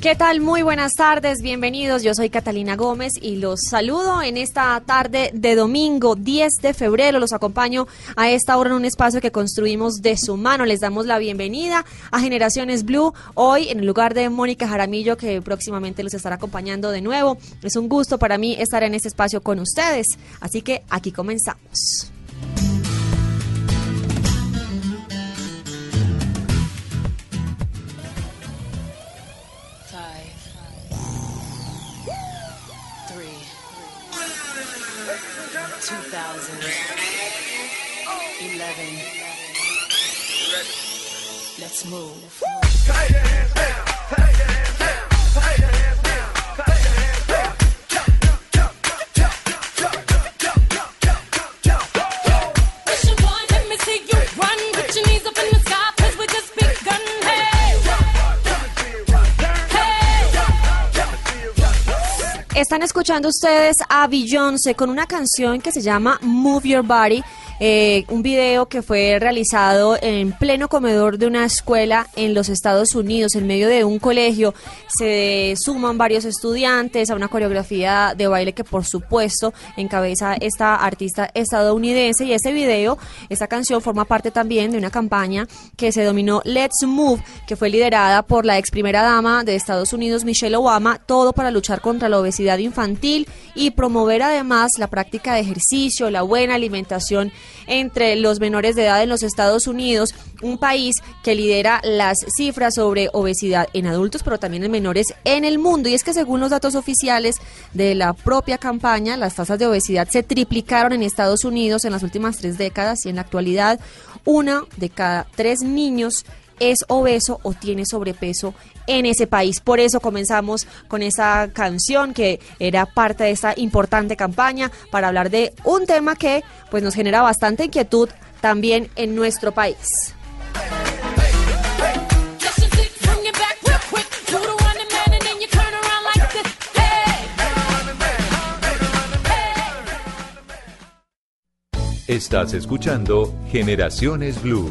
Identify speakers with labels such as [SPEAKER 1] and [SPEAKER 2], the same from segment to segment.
[SPEAKER 1] ¿Qué tal? Muy buenas tardes, bienvenidos. Yo soy Catalina Gómez y los saludo en esta tarde de domingo 10 de febrero. Los acompaño a esta hora en un espacio que construimos de su mano. Les damos la bienvenida a Generaciones Blue hoy en el lugar de Mónica Jaramillo que próximamente los estará acompañando de nuevo. Es un gusto para mí estar en este espacio con ustedes. Así que aquí comenzamos.
[SPEAKER 2] Let's move.
[SPEAKER 1] Están escuchando ustedes a Beyoncé con una canción que se llama Move Your Body eh, un video que fue realizado en pleno comedor de una escuela en los Estados Unidos, en medio de un colegio. Se suman varios estudiantes a una coreografía de baile que por supuesto encabeza esta artista estadounidense y ese video, esta canción forma parte también de una campaña que se dominó Let's Move, que fue liderada por la ex primera dama de Estados Unidos, Michelle Obama, todo para luchar contra la obesidad infantil y promover además la práctica de ejercicio, la buena alimentación entre los menores de edad en los Estados Unidos, un país que lidera las cifras sobre obesidad en adultos, pero también en menores en el mundo. Y es que según los datos oficiales de la propia campaña, las tasas de obesidad se triplicaron en Estados Unidos en las últimas tres décadas y en la actualidad una de cada tres niños es obeso o tiene sobrepeso en ese país. Por eso comenzamos con esa canción que era parte de esta importante campaña para hablar de un tema que pues nos genera bastante inquietud también en nuestro país.
[SPEAKER 3] Estás escuchando Generaciones Blue.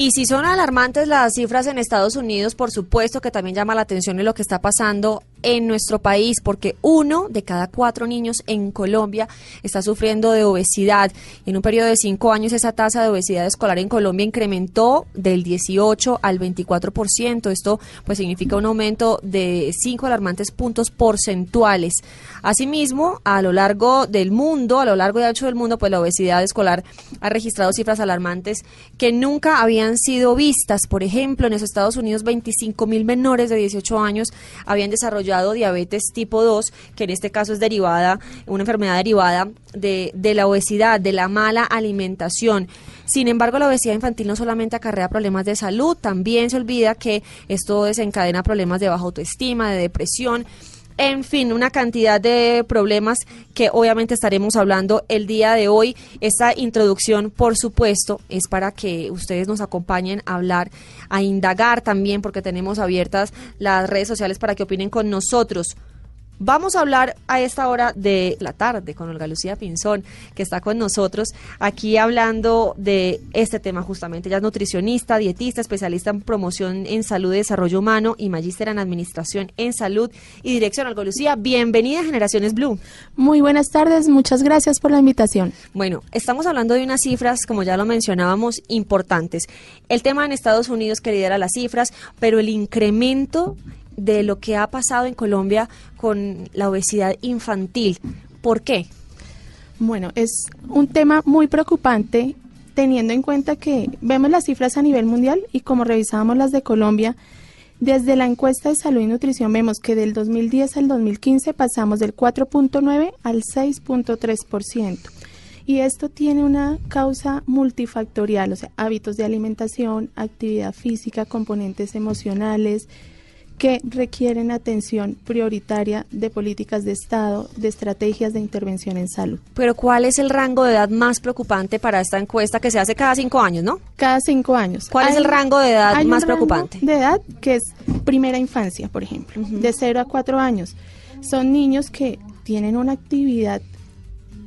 [SPEAKER 1] Y si son alarmantes las cifras en Estados Unidos, por supuesto que también llama la atención de lo que está pasando en nuestro país, porque uno de cada cuatro niños en Colombia está sufriendo de obesidad. En un periodo de cinco años, esa tasa de obesidad escolar en Colombia incrementó del 18 al 24%. Esto pues significa un aumento de cinco alarmantes puntos porcentuales. Asimismo, a lo largo del mundo, a lo largo y ancho del mundo, pues la obesidad escolar ha registrado cifras alarmantes que nunca habían sido vistas. Por ejemplo, en los Estados Unidos 25 mil menores de 18 años habían desarrollado diabetes tipo 2, que en este caso es derivada, una enfermedad derivada de, de la obesidad, de la mala alimentación. Sin embargo, la obesidad infantil no solamente acarrea problemas de salud, también se olvida que esto desencadena problemas de baja autoestima, de depresión en fin, una cantidad de problemas que obviamente estaremos hablando el día de hoy. Esta introducción, por supuesto, es para que ustedes nos acompañen a hablar, a indagar también, porque tenemos abiertas las redes sociales para que opinen con nosotros. Vamos a hablar a esta hora de la tarde con Olga Lucía Pinzón, que está con nosotros aquí hablando de este tema justamente. Ella es nutricionista, dietista, especialista en promoción en salud y desarrollo humano y magíster en administración en salud y dirección. Olga Lucía, bienvenida a Generaciones Blue.
[SPEAKER 4] Muy buenas tardes, muchas gracias por la invitación.
[SPEAKER 1] Bueno, estamos hablando de unas cifras, como ya lo mencionábamos, importantes. El tema en Estados Unidos que lidera las cifras, pero el incremento de lo que ha pasado en Colombia con la obesidad infantil. ¿Por qué?
[SPEAKER 4] Bueno, es un tema muy preocupante teniendo en cuenta que vemos las cifras a nivel mundial y como revisábamos las de Colombia, desde la encuesta de salud y nutrición vemos que del 2010 al 2015 pasamos del 4.9 al 6.3%. Y esto tiene una causa multifactorial, o sea, hábitos de alimentación, actividad física, componentes emocionales, que requieren atención prioritaria de políticas de Estado, de estrategias de intervención en salud.
[SPEAKER 1] Pero ¿cuál es el rango de edad más preocupante para esta encuesta que se hace cada cinco años, no?
[SPEAKER 4] Cada cinco años.
[SPEAKER 1] ¿Cuál es el rango de edad más preocupante?
[SPEAKER 4] de edad que es primera infancia, por ejemplo, de cero a cuatro años. Son niños que tienen una actividad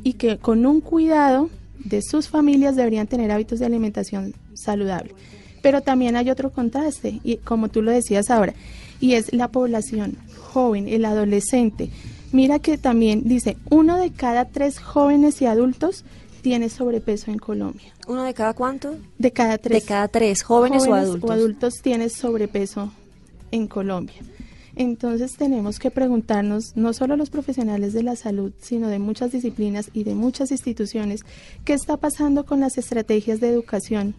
[SPEAKER 4] y que con un cuidado de sus familias deberían tener hábitos de alimentación saludable. Pero también hay otro contraste, y como tú lo decías ahora, y es la población joven, el adolescente. Mira que también dice, uno de cada tres jóvenes y adultos tiene sobrepeso en Colombia.
[SPEAKER 1] ¿Uno de cada cuánto?
[SPEAKER 4] De cada tres.
[SPEAKER 1] De cada tres, jóvenes, o adultos.
[SPEAKER 4] O adultos tiene sobrepeso en Colombia. Entonces tenemos que preguntarnos, no solo los profesionales de la salud, sino de muchas disciplinas y de muchas instituciones, qué está pasando con las estrategias de educación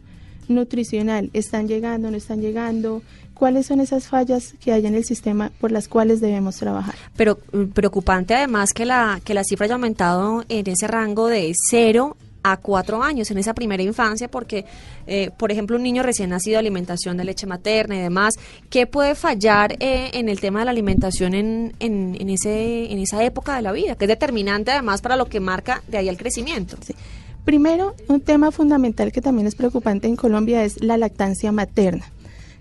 [SPEAKER 4] nutricional. ¿Están llegando, no están llegando? Cuáles son esas fallas que hay en el sistema por las cuales debemos trabajar.
[SPEAKER 1] Pero mm, preocupante además que la, que la cifra haya aumentado en ese rango de cero a cuatro años, en esa primera infancia, porque, eh, por ejemplo, un niño recién nacido, alimentación de leche materna y demás, ¿qué puede fallar eh, en el tema de la alimentación en, en, en, ese, en esa época de la vida? Que es determinante además para lo que marca de ahí el crecimiento.
[SPEAKER 4] Primero, un tema fundamental que también es preocupante en Colombia es la lactancia materna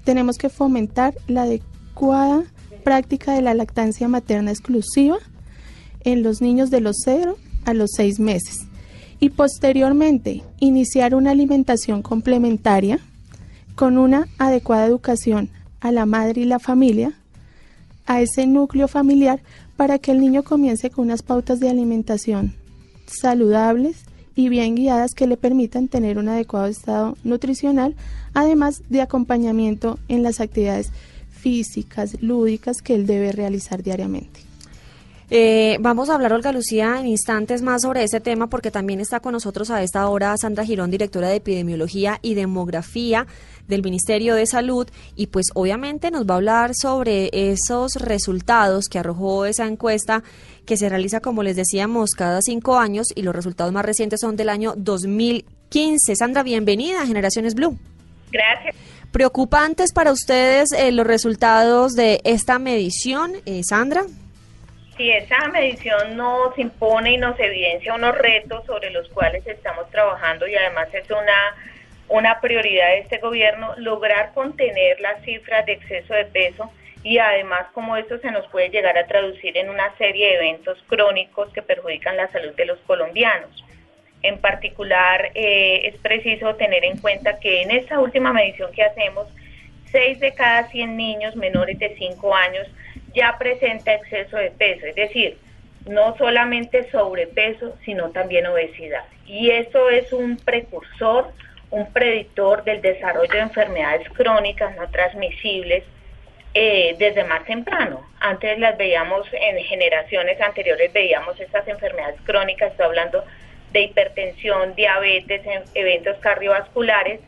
[SPEAKER 4] tenemos que fomentar la adecuada práctica de la lactancia materna exclusiva en los niños de los 0 a los 6 meses. Y posteriormente iniciar una alimentación complementaria con una adecuada educación a la madre y la familia, a ese núcleo familiar, para que el niño comience con unas pautas de alimentación saludables y bien guiadas que le permitan tener un adecuado estado nutricional, además de acompañamiento en las actividades físicas, lúdicas que él debe realizar diariamente.
[SPEAKER 1] Eh, vamos a hablar, Olga Lucía, en instantes más sobre ese tema porque también está con nosotros a esta hora Sandra Girón, directora de Epidemiología y Demografía del Ministerio de Salud y pues obviamente nos va a hablar sobre esos resultados que arrojó esa encuesta que se realiza, como les decíamos, cada cinco años y los resultados más recientes son del año 2015. Sandra, bienvenida a Generaciones Blue.
[SPEAKER 5] Gracias.
[SPEAKER 1] ¿Preocupantes para ustedes eh, los resultados de esta medición, eh, Sandra?
[SPEAKER 5] Si esa medición nos impone y nos evidencia unos retos sobre los cuales estamos trabajando y además es una, una prioridad de este gobierno, lograr contener las cifras de exceso de peso y además cómo esto se nos puede llegar a traducir en una serie de eventos crónicos que perjudican la salud de los colombianos. En particular, eh, es preciso tener en cuenta que en esta última medición que hacemos, 6 de cada 100 niños menores de 5 años ya presenta exceso de peso, es decir, no solamente sobrepeso, sino también obesidad. Y eso es un precursor, un predictor del desarrollo de enfermedades crónicas no transmisibles eh, desde más temprano. Antes las veíamos en generaciones anteriores, veíamos estas enfermedades crónicas, estoy hablando de hipertensión, diabetes, eventos cardiovasculares,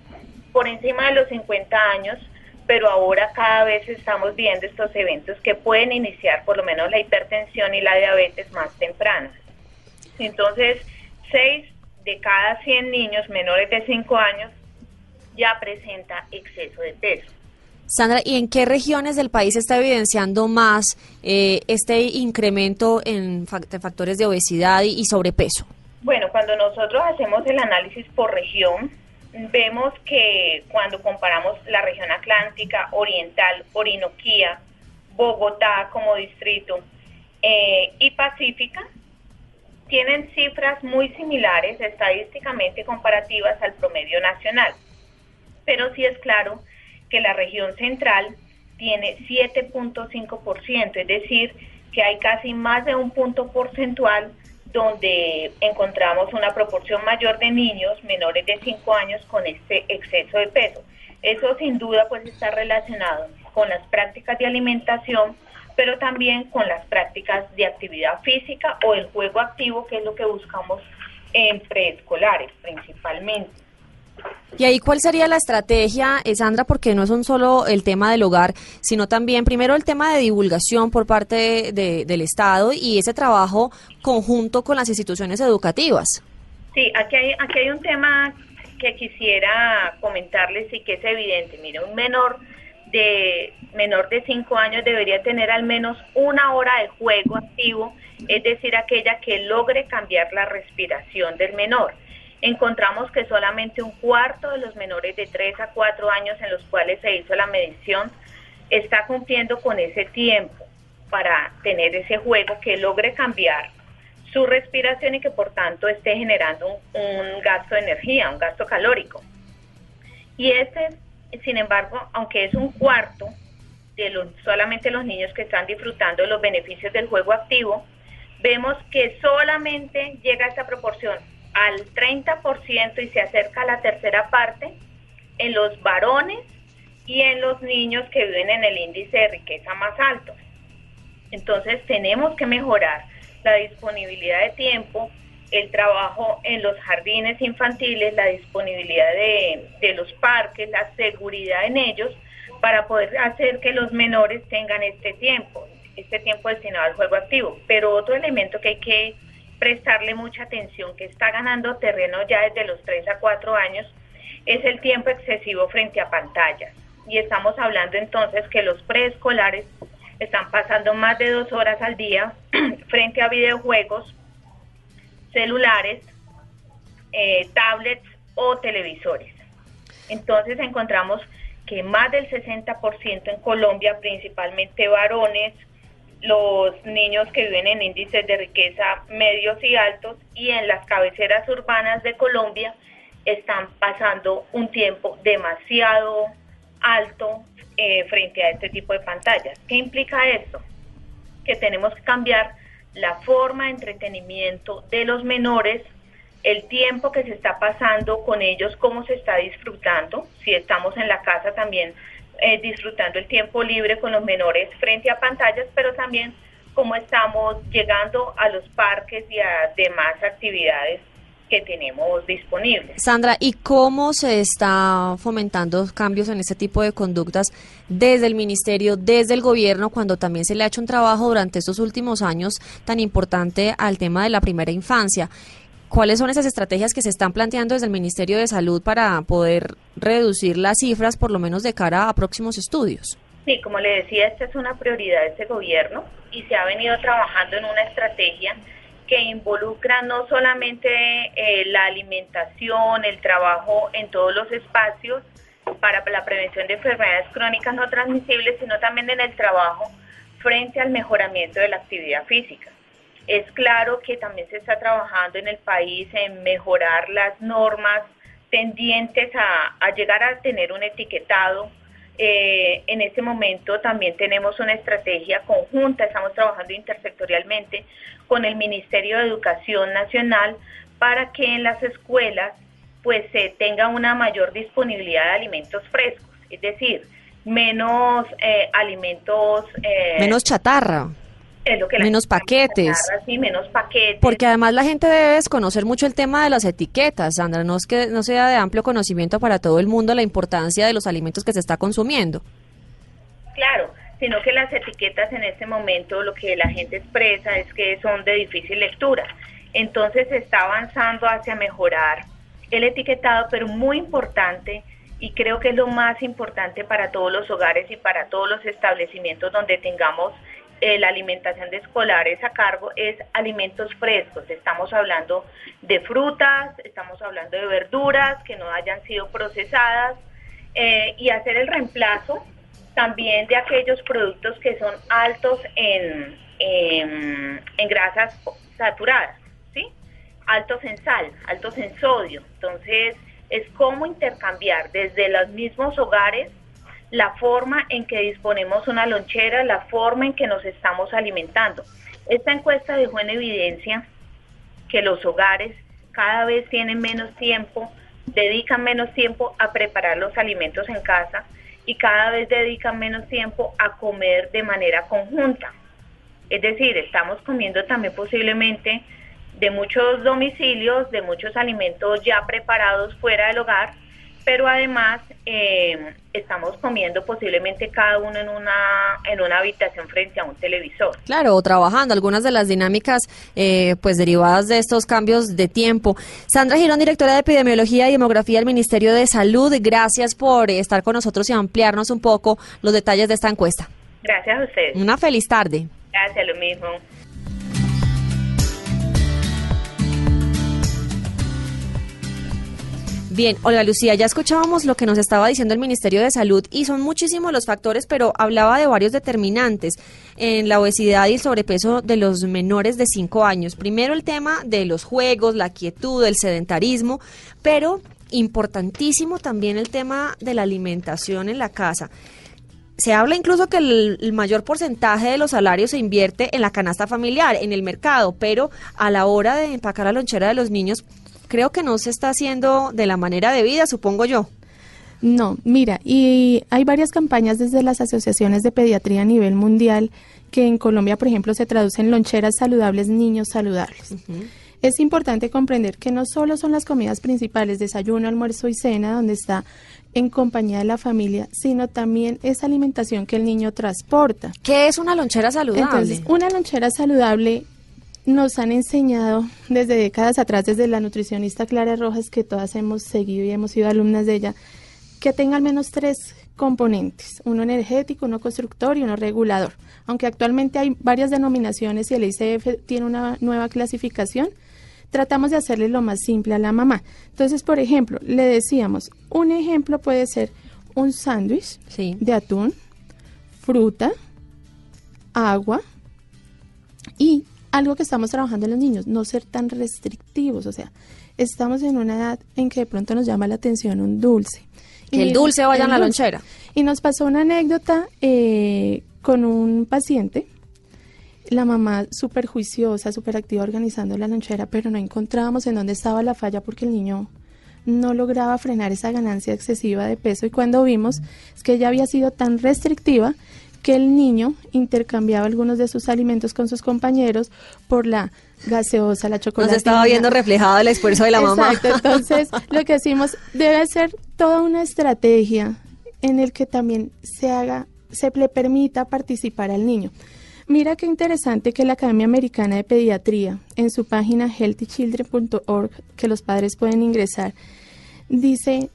[SPEAKER 5] por encima de los 50 años pero ahora cada vez estamos viendo estos eventos que pueden iniciar por lo menos la hipertensión y la diabetes más tempranas. Entonces, 6 de cada 100 niños menores de 5 años ya presenta exceso de peso.
[SPEAKER 1] Sandra, ¿y en qué regiones del país está evidenciando más eh, este incremento en factores de obesidad y sobrepeso?
[SPEAKER 5] Bueno, cuando nosotros hacemos el análisis por región, vemos que cuando comparamos la región atlántica, oriental, Orinoquía, Bogotá como distrito eh, y Pacífica tienen cifras muy similares estadísticamente comparativas al promedio nacional. Pero sí es claro que la región central tiene 7.5%, es decir, que hay casi más de un punto porcentual donde encontramos una proporción mayor de niños menores de 5 años con este exceso de peso. Eso sin duda pues está relacionado con las prácticas de alimentación, pero también con las prácticas de actividad física o el juego activo, que es lo que buscamos en preescolares principalmente.
[SPEAKER 1] Y ahí, ¿cuál sería la estrategia, eh, Sandra? Porque no es un solo el tema del hogar, sino también, primero, el tema de divulgación por parte del Estado y ese trabajo conjunto con las instituciones educativas.
[SPEAKER 5] Sí, aquí hay, aquí hay un tema que quisiera comentarles y que es evidente. Mire, un menor de menor de 5 años debería tener al menos una hora de juego activo, es decir, aquella que logre cambiar la respiración del menor encontramos que solamente un cuarto de los menores de 3 a 4 años en los cuales se hizo la medición está cumpliendo con ese tiempo para tener ese juego que logre cambiar su respiración y que por tanto esté generando un, gasto de energía, un gasto calórico. Y este, sin embargo, aunque es un cuarto de los, solamente los niños que están disfrutando de los beneficios del juego activo, vemos que solamente llega a esta proporción al 30% y se acerca a la tercera parte en los varones y en los niños que viven en el índice de riqueza más alto. Entonces tenemos que mejorar la disponibilidad de tiempo, el trabajo en los jardines infantiles, la disponibilidad de, de los parques, la seguridad en ellos, para poder hacer que los menores tengan este tiempo, este tiempo destinado al juego activo. Pero otro elemento que hay que prestarle mucha atención, que está ganando terreno ya desde los 3 a 4 años, es el tiempo excesivo frente a pantallas. Y estamos hablando entonces que los preescolares están pasando más de dos horas al día frente a videojuegos, celulares, eh, tablets o televisores. Entonces encontramos que más del 60% en Colombia, principalmente varones, los niños que viven en índices de riqueza medios y altos y en las cabeceras urbanas de Colombia están pasando un tiempo demasiado alto eh, frente a este tipo de pantallas. ¿Qué implica esto? Que tenemos que cambiar la forma de entretenimiento de los menores, el tiempo que se está pasando con ellos, cómo se está disfrutando, si estamos en la casa también eh, disfrutando el tiempo libre con los menores frente a pantallas, pero también cómo estamos llegando a los parques y a demás actividades que tenemos disponibles.
[SPEAKER 1] Sandra, ¿y cómo se está fomentando cambios en este tipo de conductas desde el ministerio, desde el gobierno, cuando también se le ha hecho un trabajo durante estos últimos años tan importante al tema de la primera infancia? ¿Cuáles son esas estrategias que se están planteando desde el Ministerio de Salud para poder reducir las cifras, por lo menos de cara a próximos estudios?
[SPEAKER 5] Sí, como le decía, esta es una prioridad de este gobierno y se ha venido trabajando en una estrategia que involucra no solamente eh, la alimentación, el trabajo en todos los espacios para la prevención de enfermedades crónicas no transmisibles, sino también en el trabajo frente al mejoramiento de la actividad física. Es claro que también se está trabajando en el país en mejorar las normas tendientes a, llegar a tener un etiquetado. Eh, en este momento también tenemos una estrategia conjunta, estamos trabajando intersectorialmente con el Ministerio de Educación Nacional para que en las escuelas pues se tenga una mayor disponibilidad de alimentos frescos, es decir, menos eh, alimentos...
[SPEAKER 1] Eh, menos chatarra menos paquetes.
[SPEAKER 5] menos paquetes.
[SPEAKER 1] Porque además la gente debe desconocer mucho el tema de las etiquetas, Sandra, no es que no sea de amplio conocimiento para todo el mundo la importancia de los alimentos que se está consumiendo.
[SPEAKER 5] Claro, sino que las etiquetas en este momento lo que la gente expresa es que son de difícil lectura. Entonces se está avanzando hacia mejorar el etiquetado, pero muy importante y creo que es lo más importante para todos los hogares y para todos los establecimientos donde tengamos eh, la alimentación de escolares a cargo es alimentos frescos. Estamos hablando de frutas, estamos hablando de verduras que no hayan sido procesadas eh, y hacer el reemplazo también de aquellos productos que son altos en, em, en grasas saturadas, ¿sí? Altos en sal, altos en sodio. Entonces, es cómo intercambiar desde los mismos hogares la forma en que disponemos una lonchera, la forma en que nos estamos alimentando. Esta encuesta dejó en evidencia que los hogares cada vez tienen menos tiempo, dedican menos tiempo a preparar los alimentos en casa y cada vez dedican menos tiempo a comer de manera conjunta. Es decir, estamos comiendo también posiblemente de muchos domicilios, de muchos alimentos ya preparados fuera del hogar, pero además eh, estamos comiendo posiblemente cada uno en una en una habitación frente a un televisor.
[SPEAKER 1] Claro, o trabajando algunas de las dinámicas eh, pues derivadas de estos cambios de tiempo. Sandra Girón, directora de Epidemiología y Demografía del Ministerio de Salud, gracias por estar con nosotros y ampliarnos un poco los detalles de esta encuesta.
[SPEAKER 5] Gracias a ustedes.
[SPEAKER 1] Una feliz tarde.
[SPEAKER 5] Gracias, lo mismo.
[SPEAKER 1] Bien, Olga Lucía, ya escuchábamos lo que nos estaba diciendo el Ministerio de Salud y son muchísimos los factores, pero hablaba de varios determinantes en la obesidad y el sobrepeso de los menores de 5 años. Primero el tema de los juegos, la quietud, el sedentarismo, pero importantísimo también el tema de la alimentación en la casa. Se habla incluso que el, el, mayor porcentaje de los salarios se invierte en la canasta familiar, en el mercado, pero a la hora de empacar la lonchera de los niños, creo que no se está haciendo de la manera debida, supongo yo.
[SPEAKER 4] No, mira, y hay varias campañas desde las asociaciones de pediatría a nivel mundial que en Colombia, por ejemplo, se traducen loncheras saludables, niños saludables. Uh -huh. Es importante comprender que no solo son las comidas principales, desayuno, almuerzo y cena, donde está en compañía de la familia, sino también esa alimentación que el niño transporta.
[SPEAKER 1] ¿Qué es una lonchera saludable?
[SPEAKER 4] Entonces, una lonchera saludable nos han enseñado desde décadas atrás, desde la nutricionista Clara Rojas, que todas hemos seguido y hemos sido alumnas de ella, que tenga al menos tres componentes, uno energético, uno constructor y uno regulador. Aunque actualmente hay varias denominaciones y el ICF tiene una nueva clasificación, tratamos de hacerle lo más simple a la mamá. Entonces, por ejemplo, le decíamos, un ejemplo puede ser un sándwich
[SPEAKER 1] sí.
[SPEAKER 4] de atún, fruta, agua y algo que estamos trabajando en los niños, no ser tan restrictivos, o sea, estamos en una edad en que de pronto nos llama la atención un dulce.
[SPEAKER 1] Que y el dulce vaya en la lonchera.
[SPEAKER 4] Y nos pasó una anécdota eh, con un paciente, la mamá súper juiciosa, súper activa organizando la lonchera, pero no encontrábamos en dónde estaba la falla porque el niño no lograba frenar esa ganancia excesiva de peso y cuando vimos es que ella había sido tan restrictiva que el niño intercambiaba algunos de sus alimentos con sus compañeros por la gaseosa, la chocolate.
[SPEAKER 1] Nos estaba viendo reflejado el esfuerzo de la
[SPEAKER 4] Exacto,
[SPEAKER 1] mamá.
[SPEAKER 4] Exacto, entonces lo que decimos debe ser toda una estrategia en el que también se haga, se le permita participar al niño. Mira qué interesante que la Academia Americana de Pediatría, en su página healthychildren.org, que los padres pueden ingresar, dice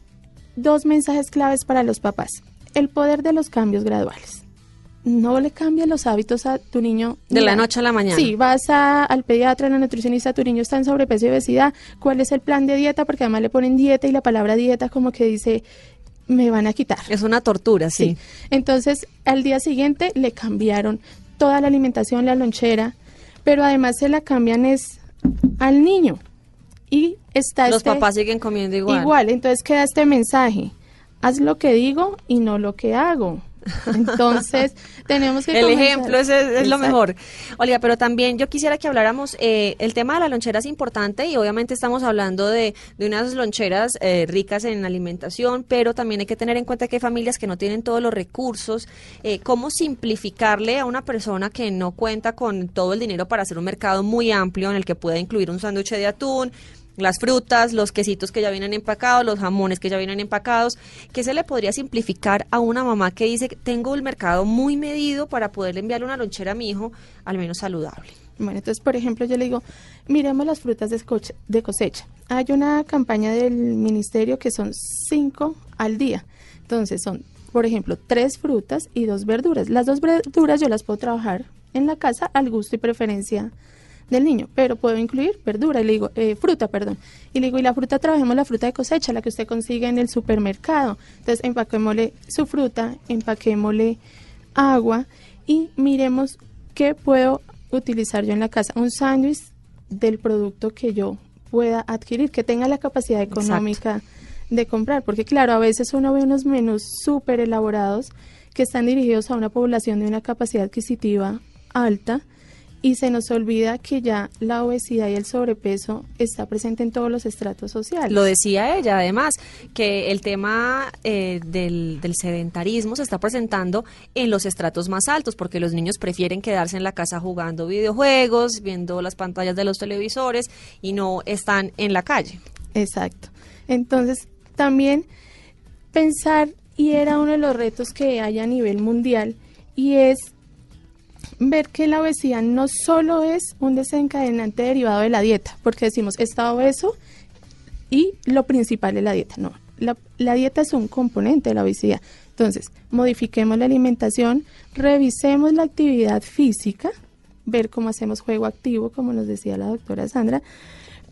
[SPEAKER 4] dos mensajes claves para los papás. El poder de los cambios graduales no le cambias los hábitos a tu niño.
[SPEAKER 1] De Mira, la noche a la mañana.
[SPEAKER 4] Sí, vas a, al pediatra, a la nutricionista, tu niño está en sobrepeso y obesidad. ¿Cuál es el plan de dieta? Porque además le ponen dieta y la palabra dieta como que dice, me van a quitar.
[SPEAKER 1] Es una tortura, sí. sí.
[SPEAKER 4] Entonces, al día siguiente le cambiaron toda la alimentación, la lonchera, pero además se la cambian es al niño. Y está
[SPEAKER 1] Los
[SPEAKER 4] este,
[SPEAKER 1] papás siguen comiendo igual.
[SPEAKER 4] Igual, entonces queda este mensaje. Haz lo que digo y no lo que hago. Entonces, tenemos que...
[SPEAKER 1] El
[SPEAKER 4] comenzar.
[SPEAKER 1] ejemplo es, es, es lo mejor. Olga, pero también yo quisiera que habláramos, eh, el tema de la lonchera es importante y obviamente estamos hablando de, de unas loncheras eh, ricas en alimentación, pero también hay que tener en cuenta que hay familias que no tienen todos los recursos. Eh, ¿Cómo simplificarle a una persona que no cuenta con todo el dinero para hacer un mercado muy amplio en el que pueda incluir un sándwich de atún, las frutas, los quesitos que ya vienen empacados, los jamones que ya vienen empacados, ¿qué se le podría simplificar a una mamá que dice, tengo el mercado muy medido para poderle enviarle una lonchera a mi hijo, al menos saludable?
[SPEAKER 4] Bueno, entonces, por ejemplo, yo le digo, miremos las frutas de cosecha. De cosecha. Hay una campaña del ministerio que son cinco al día. Entonces, son, por ejemplo, tres frutas y dos verduras. Las dos verduras yo las puedo trabajar en la casa al gusto y preferencia del niño, pero puedo incluir verdura y le digo, eh, fruta, perdón. Y le digo, y la fruta trabajemos la fruta de cosecha, la que usted consigue en el supermercado. Entonces, empaquémosle su fruta, empaquémosle agua y miremos qué puedo utilizar yo en la casa? Un sándwich del producto que yo pueda adquirir, que tenga la capacidad económica de comprar, porque claro, a veces uno ve unos menús súper elaborados que están dirigidos a una población de una capacidad adquisitiva alta y se nos olvida que ya la obesidad y el sobrepeso está presente en todos los estratos sociales.
[SPEAKER 1] Lo decía ella, además, que el tema eh, del, del, sedentarismo se está presentando en los estratos más altos, porque los niños prefieren quedarse en la casa jugando videojuegos, viendo las pantallas de los televisores y no están en la calle.
[SPEAKER 4] Exacto. Entonces, también pensar, y era uno de los retos que hay a nivel mundial, y es ver que la obesidad no solo es un desencadenante derivado de la dieta, porque decimos está obeso y lo principal es la dieta. No, la, la, dieta es un componente de la obesidad. Entonces, modifiquemos la alimentación, revisemos la actividad física, ver cómo hacemos juego activo, como nos decía la doctora Sandra,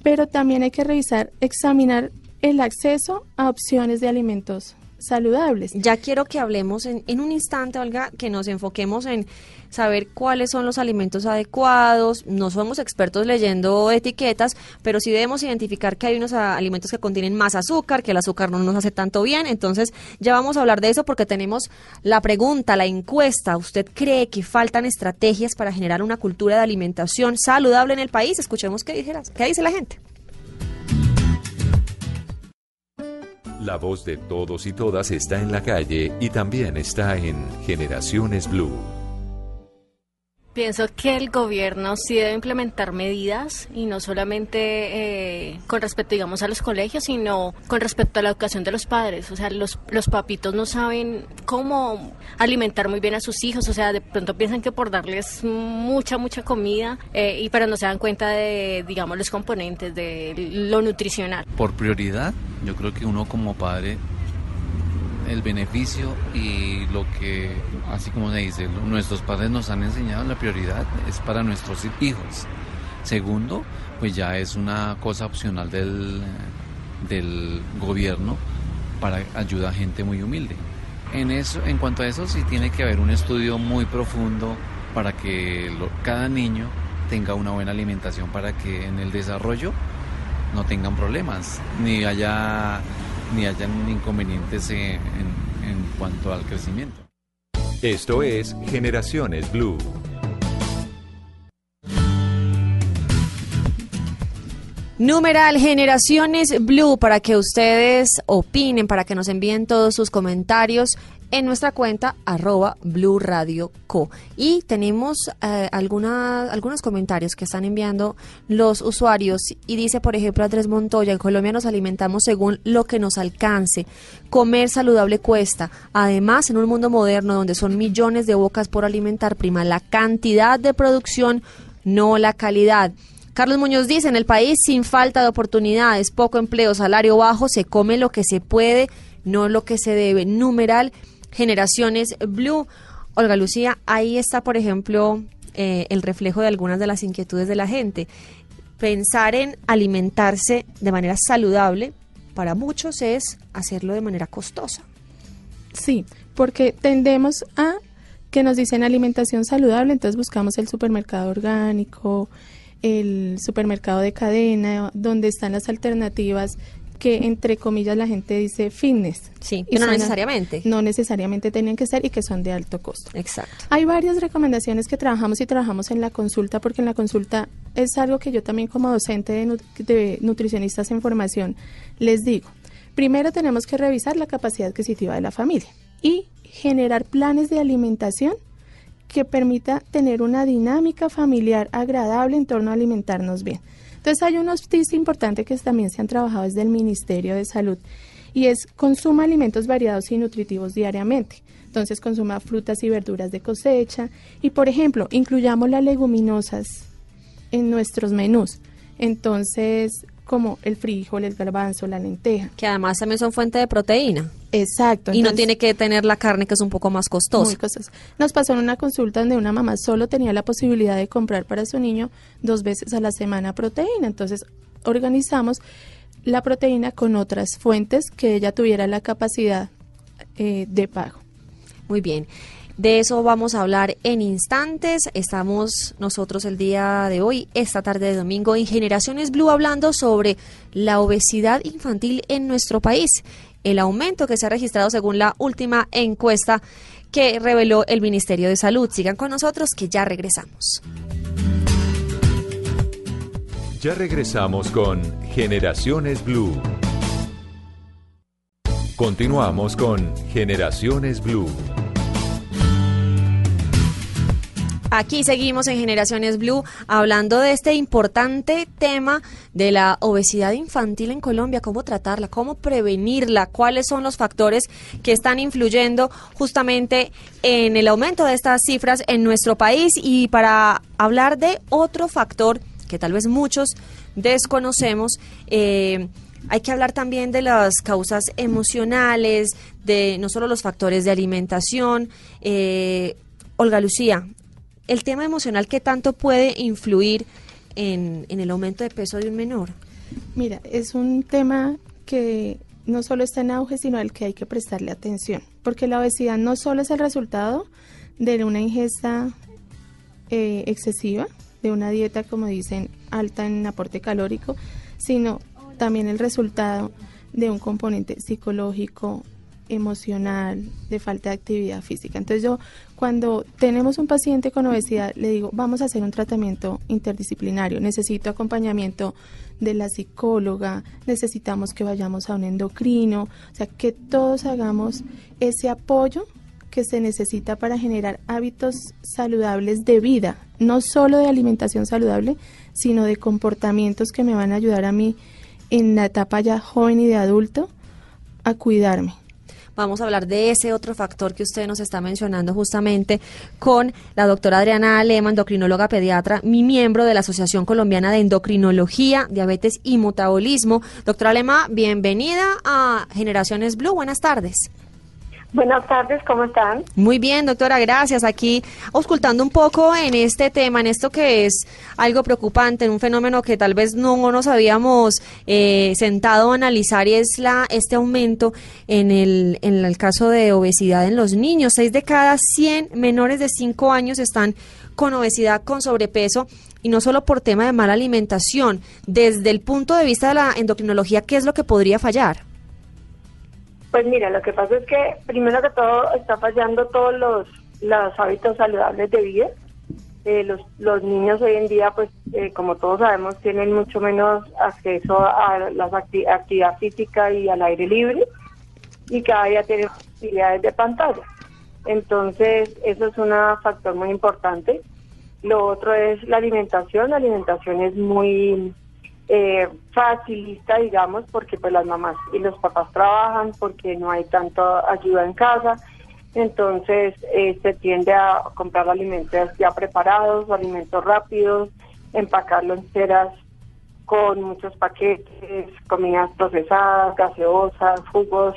[SPEAKER 4] pero también hay que revisar, examinar el acceso a opciones de alimentos saludables.
[SPEAKER 1] Ya quiero que hablemos en, en, un instante, Olga, que nos enfoquemos en saber cuáles son los alimentos adecuados. No somos expertos leyendo etiquetas, pero sí debemos identificar que hay unos alimentos que contienen más azúcar, que el azúcar no nos hace tanto bien. Entonces, ya vamos a hablar de eso porque tenemos la pregunta, la encuesta. ¿Usted cree que faltan estrategias para generar una cultura de alimentación saludable en el país? Escuchemos qué dice la, qué dice la gente.
[SPEAKER 3] La voz de todos y todas está en la calle y también está en Generaciones Blue.
[SPEAKER 6] Pienso que el gobierno sí debe implementar medidas y no solamente eh, con respecto, digamos, a los colegios, sino con respecto a la educación de los padres. O sea, los, los papitos no saben cómo alimentar muy bien a sus hijos. O sea, de pronto piensan que por darles mucha, mucha comida, eh, y pero no se dan cuenta de, digamos, los componentes de lo nutricional.
[SPEAKER 7] Por prioridad, yo creo que uno como padre el beneficio y lo que, así como se dice, nuestros padres nos han enseñado, la prioridad es para nuestros hijos. Segundo, pues ya es una cosa opcional del, del gobierno para ayudar a gente muy humilde. En, eso, en cuanto a eso, sí tiene que haber un estudio muy profundo para que cada niño tenga una buena alimentación, para que en el desarrollo no tengan problemas, ni haya ni hayan inconvenientes en, en, en cuanto al crecimiento.
[SPEAKER 3] Esto es Generaciones Blue.
[SPEAKER 1] Numeral Generaciones Blue para que ustedes opinen, para que nos envíen todos sus comentarios en nuestra cuenta arroba Blue Co. Y tenemos eh, algunos comentarios que están enviando los usuarios y dice, por ejemplo, Andrés Montoya, en Colombia nos alimentamos según lo que nos alcance. Comer saludable cuesta. Además, en un mundo moderno donde son millones de bocas por alimentar, prima la cantidad de producción, no la calidad. Carlos Muñoz dice, en el país sin falta de oportunidades, poco empleo, salario bajo, se come lo que se puede, no lo que se debe. Numeral Generaciones Blue. Olga Lucía, ahí está, por ejemplo, eh, el reflejo de algunas de las inquietudes de la gente. Pensar en alimentarse de manera saludable para muchos es hacerlo de manera costosa.
[SPEAKER 4] Sí, porque tendemos a que nos dicen alimentación saludable, entonces buscamos el supermercado orgánico, el supermercado de cadena, donde están las alternativas que entre comillas la gente dice fitness.
[SPEAKER 1] Sí, y no necesariamente.
[SPEAKER 4] No necesariamente tienen que ser y que son de alto costo.
[SPEAKER 1] Exacto.
[SPEAKER 4] Hay varias recomendaciones que trabajamos y trabajamos en la consulta porque en la consulta es algo que yo también como docente de, de nutricionistas en formación les digo. Primero tenemos que revisar la capacidad adquisitiva de la familia y generar planes de alimentación que permita tener una dinámica familiar agradable en torno a alimentarnos bien. Entonces hay unos tips importantes que también se han trabajado desde el Ministerio de Salud y es consuma alimentos variados y nutritivos diariamente. Entonces consuma frutas y verduras de cosecha y por ejemplo incluyamos las leguminosas en nuestros menús. Entonces como el frijol, el garbanzo, la lenteja.
[SPEAKER 1] Que además también son fuente de proteína.
[SPEAKER 4] Exacto.
[SPEAKER 1] y no tiene que tener la carne que es un poco más costosa.
[SPEAKER 4] Muy costosa. Nos pasó en una consulta donde una mamá solo tenía la posibilidad de comprar para su niño dos veces a la semana proteína. Entonces organizamos la proteína con otras fuentes que ella tuviera la capacidad eh, de pago.
[SPEAKER 1] Muy bien. De eso vamos a hablar en instantes. Estamos nosotros el día de hoy, esta tarde de domingo, en Generaciones Blue hablando sobre la obesidad infantil en nuestro país, el aumento que se ha registrado según la última encuesta que reveló el Ministerio de Salud. Sigan con nosotros que ya regresamos.
[SPEAKER 3] Ya regresamos con Generaciones Blue. Continuamos con Generaciones Blue.
[SPEAKER 1] Aquí seguimos en Generaciones Blue hablando de este importante tema de la obesidad infantil en Colombia, cómo tratarla, cómo prevenirla, cuáles son los factores que están influyendo justamente en el aumento de estas cifras en nuestro país y para hablar de otro factor que tal vez muchos desconocemos, eh, hay que hablar también de las causas emocionales, de no solo los factores de alimentación. Eh, Olga Lucía, el tema emocional, ¿qué tanto puede influir en, en el aumento de peso de un menor?
[SPEAKER 4] Mira, es un tema que no solo está en auge, sino al que hay que prestarle atención, porque la obesidad no solo es el resultado de una ingesta eh, excesiva, de una dieta, como dicen, alta en aporte calórico, sino también el resultado de un componente psicológico, emocional, de falta de actividad física. Entonces yo cuando tenemos un paciente con obesidad le digo, vamos a hacer un tratamiento interdisciplinario, necesito acompañamiento de la psicóloga, necesitamos que vayamos a un endocrino, o sea, que todos hagamos ese apoyo que se necesita para generar hábitos saludables de vida, no solo de alimentación saludable, sino de comportamientos que me van a ayudar a mí en la etapa ya joven y de adulto a cuidarme.
[SPEAKER 1] Vamos a hablar de ese otro factor que usted nos está mencionando justamente con la doctora Adriana Alema, endocrinóloga pediatra, mi miembro de la Asociación Colombiana de Endocrinología, Diabetes y Metabolismo. Doctora Alema, bienvenida a Generaciones Blue. Buenas tardes.
[SPEAKER 8] Buenas tardes, ¿cómo están?
[SPEAKER 1] Muy bien, doctora, gracias. Aquí auscultando un poco en este tema, en esto que es algo preocupante, en un fenómeno que tal vez no nos habíamos eh, sentado a analizar y es la este aumento en el, en el caso de obesidad en los niños. Seis de cada 100 menores de 5 años están con obesidad, con sobrepeso y no solo por tema de mala alimentación. Desde el punto de vista de la endocrinología, ¿qué es lo que podría fallar?
[SPEAKER 8] Pues mira, lo que pasa es que primero que todo está fallando todos los, los hábitos saludables de vida. Eh, los, los niños hoy en día, pues eh, como todos sabemos, tienen mucho menos acceso a la actividad física y al aire libre y cada día tienen actividades de pantalla. Entonces, eso es un factor muy importante. Lo otro es la alimentación. La alimentación es muy eh, facilista, digamos, porque pues las mamás y los papás trabajan, porque no hay tanta ayuda en casa, entonces eh, se tiende a comprar alimentos ya preparados, alimentos rápidos, empacarlo en ceras con muchos paquetes, comidas procesadas, gaseosas, jugos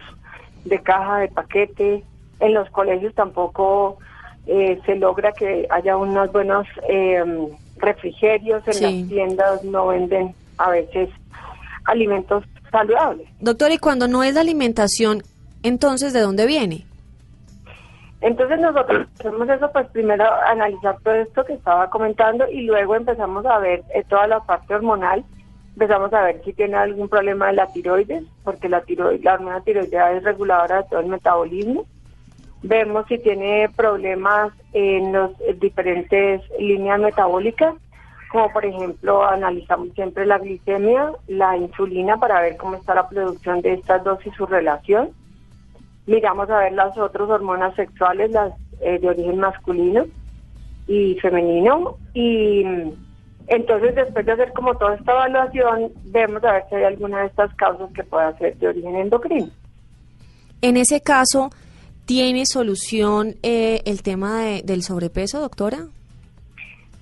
[SPEAKER 8] de caja, de paquete. En los colegios tampoco eh, se logra que haya unos buenos eh, refrigerios, en las tiendas no venden a veces alimentos saludables.
[SPEAKER 1] Doctor, y cuando no es la alimentación, entonces, ¿de dónde viene?
[SPEAKER 8] Entonces nosotros hacemos eso, pues primero analizar todo esto que estaba comentando y luego empezamos a ver eh, toda la parte hormonal, empezamos a ver si tiene algún problema de la tiroides, porque la tiroides, la hormona tiroidea es reguladora de todo el metabolismo. Vemos si tiene problemas en las diferentes líneas metabólicas como por ejemplo analizamos siempre la glicemia, la insulina para ver cómo está la producción de estas dos y su relación. Miramos a ver las otras hormonas sexuales, las eh, de origen masculino y femenino. Y mm, entonces después de hacer como toda esta evaluación, vemos a ver si hay alguna de estas causas que pueda ser de origen endocrino.
[SPEAKER 1] En ese caso, ¿tiene solución eh, el tema del sobrepeso, doctora?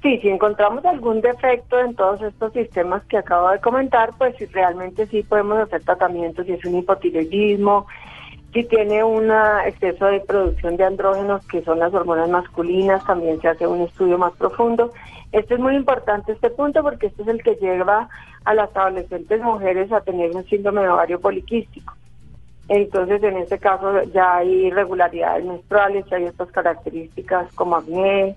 [SPEAKER 8] Sí, si encontramos algún defecto en todos estos sistemas que acabo de comentar, pues realmente sí podemos hacer tratamientos, si es un hipotiroidismo, si tiene un exceso de producción de andrógenos, que son las hormonas masculinas, también se hace un estudio más profundo. Este es muy importante este punto porque este es el que lleva a las adolescentes mujeres a tener un síndrome de ovario poliquístico. Entonces, en este caso ya hay irregularidades menstruales, ya hay otras características como acné,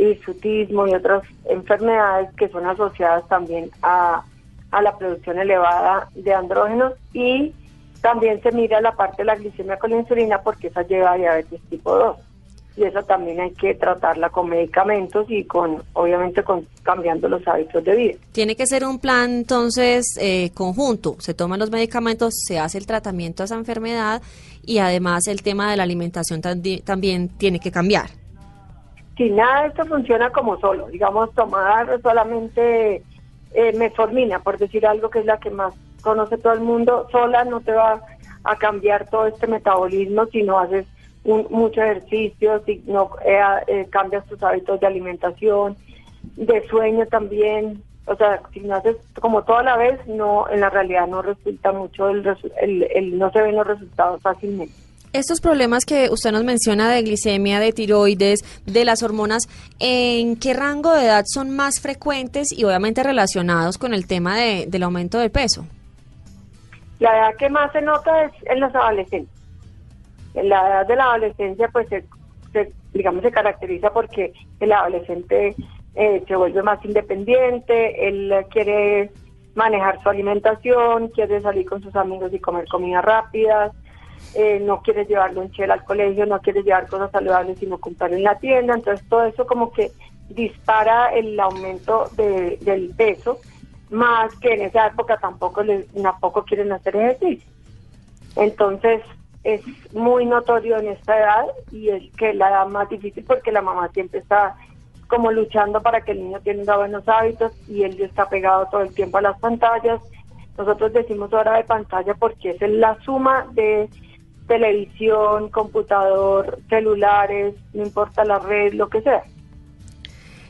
[SPEAKER 8] hirsutismo y otras enfermedades que son asociadas también a, a la producción elevada de andrógenos y también se mira la parte de la glicemia con la insulina porque esa lleva a diabetes tipo 2 y eso también hay que tratarla con medicamentos y con, obviamente, con cambiando los hábitos de vida.
[SPEAKER 1] Tiene que ser un plan entonces eh, conjunto. Se toman los medicamentos, se hace el tratamiento a esa enfermedad y además el tema de la alimentación también tiene que cambiar.
[SPEAKER 8] Si nada de esto funciona como solo, digamos, tomar solamente eh, metformina, por decir algo que es la que más conoce todo el mundo, sola no te va a cambiar todo este metabolismo si no haces mucho ejercicio, si no eh, eh, cambias tus hábitos de alimentación, de sueño también. O sea, si no haces como toda la vez, no, en la realidad no resulta mucho, el, el, no se ven los resultados fácilmente.
[SPEAKER 1] Estos problemas que usted nos menciona de glicemia, de tiroides, de las hormonas, ¿en qué rango de edad son más frecuentes y obviamente relacionados con el tema de, del aumento de peso?
[SPEAKER 8] La edad que más se nota es en los adolescentes en la edad de la adolescencia, pues se, digamos, se caracteriza porque el adolescente eh, se vuelve más independiente, él quiere manejar su alimentación, quiere salir con sus amigos y comer comidas rápidas, eh, no quiere llevarlo un chela al colegio, no quiere llevar cosas saludables sino comprar en la tienda, entonces todo eso como que dispara el aumento de, del peso, más que en esa época tampoco, le, tampoco quieren hacer ejercicio. Entonces, es muy notorio en esta edad y es que la edad más difícil porque la mamá siempre está como luchando para que el niño tenga buenos hábitos y él está pegado todo el tiempo a las pantallas. Nosotros decimos hora de pantalla porque es la suma de televisión, computador, celulares, no importa la red, lo que sea.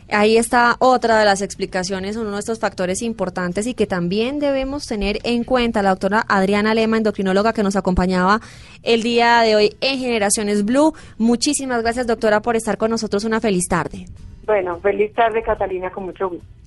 [SPEAKER 1] Ahí está otra de las explicaciones, uno de estos factores importantes y que también debemos tener en cuenta. La doctora Adriana Lema, endocrinóloga que nos acompañaba el día de hoy en Generaciones Blue. Muchísimas gracias, doctora, por estar con nosotros. Una feliz tarde.
[SPEAKER 8] Bueno, feliz tarde, Catalina, con mucho gusto.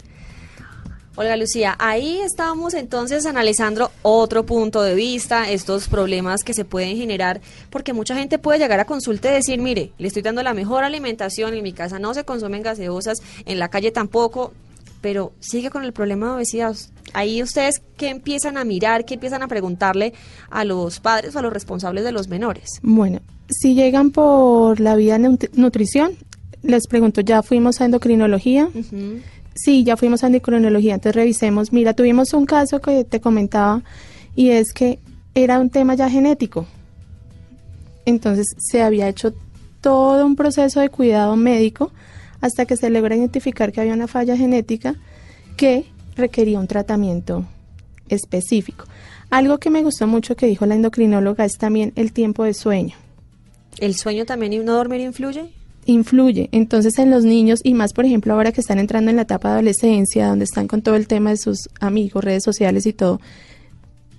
[SPEAKER 1] Olga Lucía, ahí estamos entonces analizando otro punto de vista, estos problemas que se pueden generar, porque mucha gente puede llegar a consulta y decir, mire, le estoy dando la mejor alimentación, en mi casa no se consumen gaseosas, en la calle tampoco, pero sigue con el problema de obesidad. Ahí ustedes, ¿qué empiezan a mirar, qué empiezan a preguntarle a los padres o a los responsables de los menores?
[SPEAKER 4] Bueno, si llegan por la vía nutrición, les pregunto, ¿ya fuimos a endocrinología? Sí, ya fuimos a endocrinología, entonces revisemos. Mira, tuvimos un caso que te comentaba y es que era un tema ya genético. Entonces se había hecho todo un proceso de cuidado médico hasta que se logra identificar que había una falla genética que requería un tratamiento específico. Algo que me gustó mucho que dijo la endocrinóloga es también el tiempo de sueño.
[SPEAKER 1] ¿El sueño también y no dormir influye?
[SPEAKER 4] Influye. Entonces en los niños y más por ejemplo ahora que están entrando en la etapa de adolescencia, donde están con todo el tema de sus amigos, redes sociales y todo,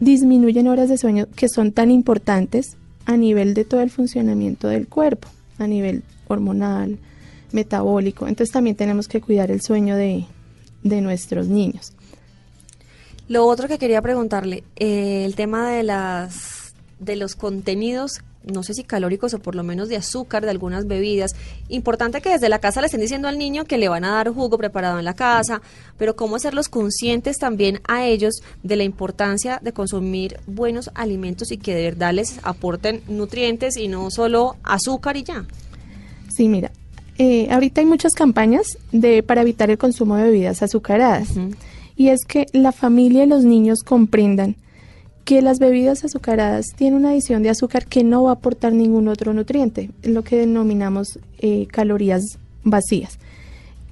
[SPEAKER 4] disminuyen horas de sueño que son tan importantes a nivel de todo el funcionamiento del cuerpo, a nivel hormonal, metabólico. Entonces también tenemos que cuidar el sueño de, de nuestros niños.
[SPEAKER 1] Lo otro que quería preguntarle, eh, el tema de las de los contenidos no sé si calóricos o por lo menos de azúcar de algunas bebidas. Importante que desde la casa le estén diciendo al niño que le van a dar jugo preparado en la casa, pero cómo hacerlos conscientes también a ellos de la importancia de consumir buenos alimentos y que de verdad les aporten nutrientes y no solo azúcar y ya.
[SPEAKER 4] Sí, mira, eh, ahorita hay muchas campañas de para evitar el consumo de bebidas azucaradas. Y es que la familia y los niños comprendan que las bebidas azucaradas tienen una adición de azúcar que no va a aportar ningún otro nutriente, lo que denominamos eh, calorías vacías.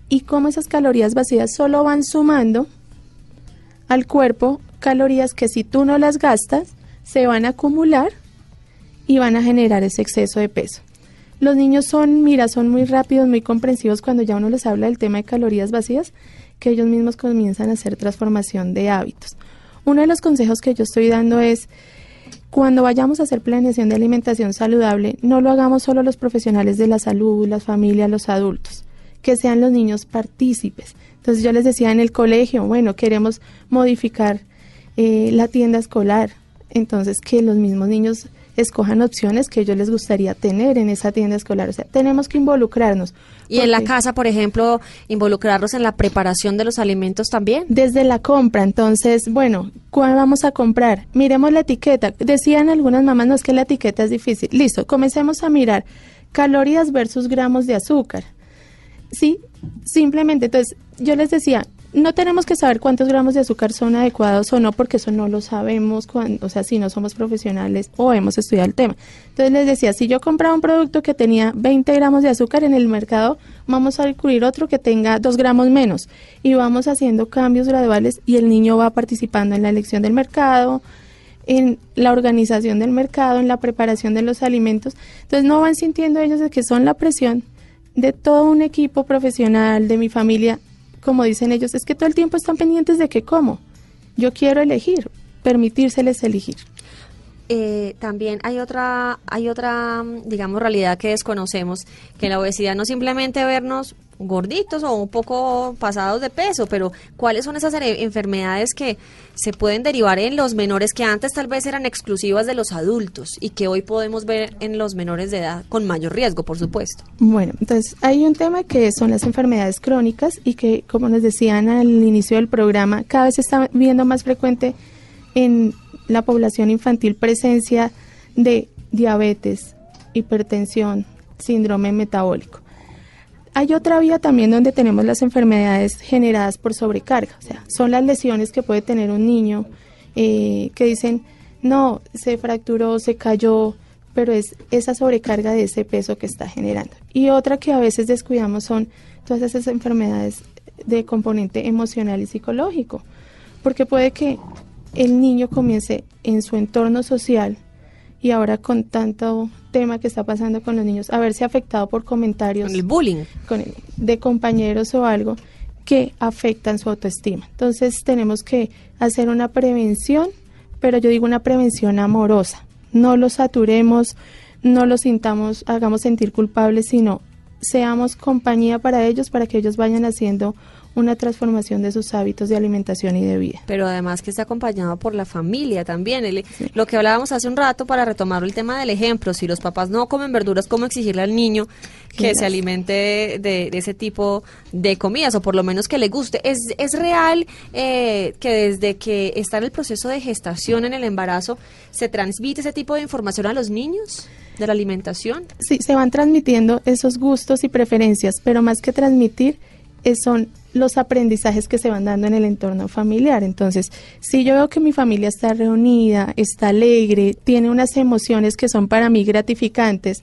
[SPEAKER 4] Y como esas calorías vacías solo van sumando al cuerpo calorías que si tú no las gastas, se van a acumular y van a generar ese exceso de peso. Los niños son, mira, son muy rápidos, muy comprensivos cuando ya uno les habla del tema de calorías vacías, que ellos mismos comienzan a hacer transformación de hábitos. Uno de los consejos que yo estoy dando es, cuando vayamos a hacer planeación de alimentación saludable, no lo hagamos solo los profesionales de la salud, las familias, los adultos, que sean los niños partícipes. Entonces yo les decía en el colegio, bueno, queremos modificar eh, la tienda escolar, entonces que los mismos niños escojan opciones que ellos les gustaría tener en esa tienda escolar. O sea, tenemos que involucrarnos.
[SPEAKER 1] Y en la casa, por ejemplo, involucrarlos en la preparación de los alimentos también.
[SPEAKER 4] Desde la compra, entonces, bueno, ¿cuál vamos a comprar? Miremos la etiqueta. Decían algunas mamás, no es que la etiqueta es difícil. Listo, comencemos a mirar calorías versus gramos de azúcar. Sí, simplemente, entonces, yo les decía, no tenemos que saber cuántos gramos de azúcar son adecuados o no, porque eso no lo sabemos, cuando, o sea, si no somos profesionales o hemos estudiado el tema. Entonces les decía, si yo compraba un producto que tenía 20 gramos de azúcar en el mercado, vamos a incluir otro que tenga 2 gramos menos y vamos haciendo cambios graduales y el niño va participando en la elección del mercado, en la organización del mercado, en la preparación de los alimentos. Entonces no van sintiendo ellos de que son la presión de todo un equipo profesional, de mi familia, como dicen ellos, es que todo el tiempo están pendientes de que como. Yo quiero elegir, permitírseles elegir.
[SPEAKER 1] Eh, también hay otra, hay otra, digamos, realidad que desconocemos, que la obesidad no simplemente vernos gorditos o un poco pasados de peso, pero ¿cuáles son esas enfermedades que se pueden derivar en los menores que antes tal vez eran exclusivas de los adultos y que hoy podemos ver en los menores de edad con mayor riesgo, por supuesto?
[SPEAKER 4] Bueno, entonces hay un tema que son las enfermedades crónicas y que, como nos decían al inicio del programa, cada vez se está viendo más frecuente en la población infantil presencia de diabetes, hipertensión, síndrome metabólico. Hay otra vía también donde tenemos las enfermedades generadas por sobrecarga, o sea, son las lesiones que puede tener un niño eh, que dicen, no, se fracturó, se cayó, pero es esa sobrecarga de ese peso que está generando. Y otra que a veces descuidamos son todas esas enfermedades de componente emocional y psicológico, porque puede que el niño comience en su entorno social y ahora con tanto tema que está pasando con los niños, a verse afectado por comentarios.
[SPEAKER 1] Con el bullying.
[SPEAKER 4] Con de compañeros o algo que afectan su autoestima. Entonces tenemos que hacer una prevención, pero yo digo una prevención amorosa. No los saturemos, no los sintamos, hagamos sentir culpables, sino seamos compañía para ellos para que ellos vayan haciendo una transformación de sus hábitos de alimentación y de vida.
[SPEAKER 1] Pero además que está acompañado por la familia también. Lo que hablábamos hace un rato para retomar el tema del ejemplo, si los papás no comen verduras, ¿cómo exigirle al niño que se alimente de, ese tipo de comidas o por lo menos que le guste? ¿Es, es real eh, que desde que está en el proceso de gestación, en el embarazo, se transmite ese tipo de información a los niños? de la alimentación?
[SPEAKER 4] Sí, se van transmitiendo esos gustos y preferencias, pero más que transmitir, son los aprendizajes que se van dando en el entorno familiar. Entonces, si yo veo que mi familia está reunida, está alegre, tiene unas emociones que son para mí gratificantes,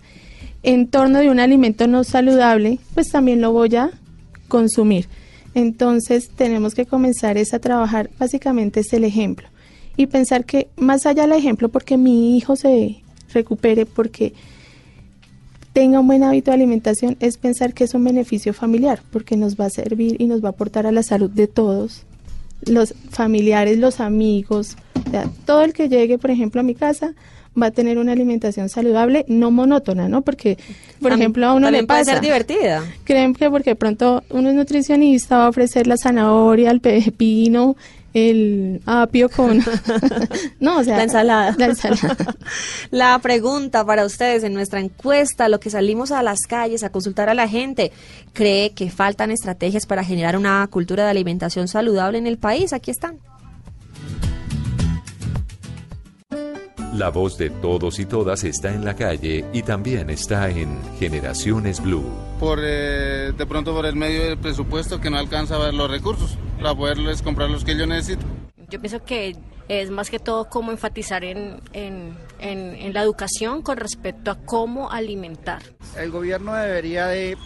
[SPEAKER 4] en torno de un alimento no saludable, pues también lo voy a consumir. Entonces, tenemos que comenzar es a trabajar, básicamente es el ejemplo. Y pensar que más allá del ejemplo, porque mi hijo se recupere, porque tenga un buen hábito de alimentación es pensar que es un beneficio familiar, porque nos va a servir y nos va a aportar a la salud de todos, los familiares, los amigos, todo el que llegue, por ejemplo, a mi casa va a tener una alimentación saludable, no monótona, ¿no? Porque, por ejemplo, a uno le pasa...
[SPEAKER 1] puede ser divertida.
[SPEAKER 4] Creen que porque pronto uno es nutricionista va a ofrecer la zanahoria, el pepino, el apio con
[SPEAKER 1] no o sea la ensalada. la ensalada. La pregunta para ustedes en nuestra encuesta lo que salimos a las calles a consultar a la gente cree que faltan estrategias para generar una cultura de alimentación saludable en el país aquí están
[SPEAKER 3] La voz de todos y todas está en la calle y también está en Generaciones Blue.
[SPEAKER 9] Por eh, de pronto por el medio del presupuesto que no alcanza a ver los recursos para poderles comprar los que yo necesito.
[SPEAKER 6] Yo pienso que es más que todo como enfatizar en, en, en la educación con respecto a cómo alimentar.
[SPEAKER 10] El gobierno debería de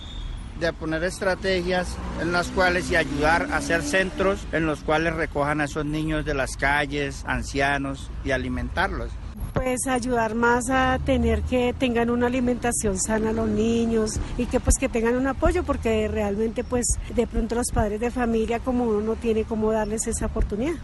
[SPEAKER 10] de poner estrategias en las cuales y ayudar a hacer centros en los cuales recojan a esos niños de las calles, ancianos y alimentarlos
[SPEAKER 11] pues ayudar más a tener que tengan una alimentación sana los niños y que pues que tengan un apoyo porque realmente pues de pronto los padres de familia como uno no tiene cómo darles esa oportunidad.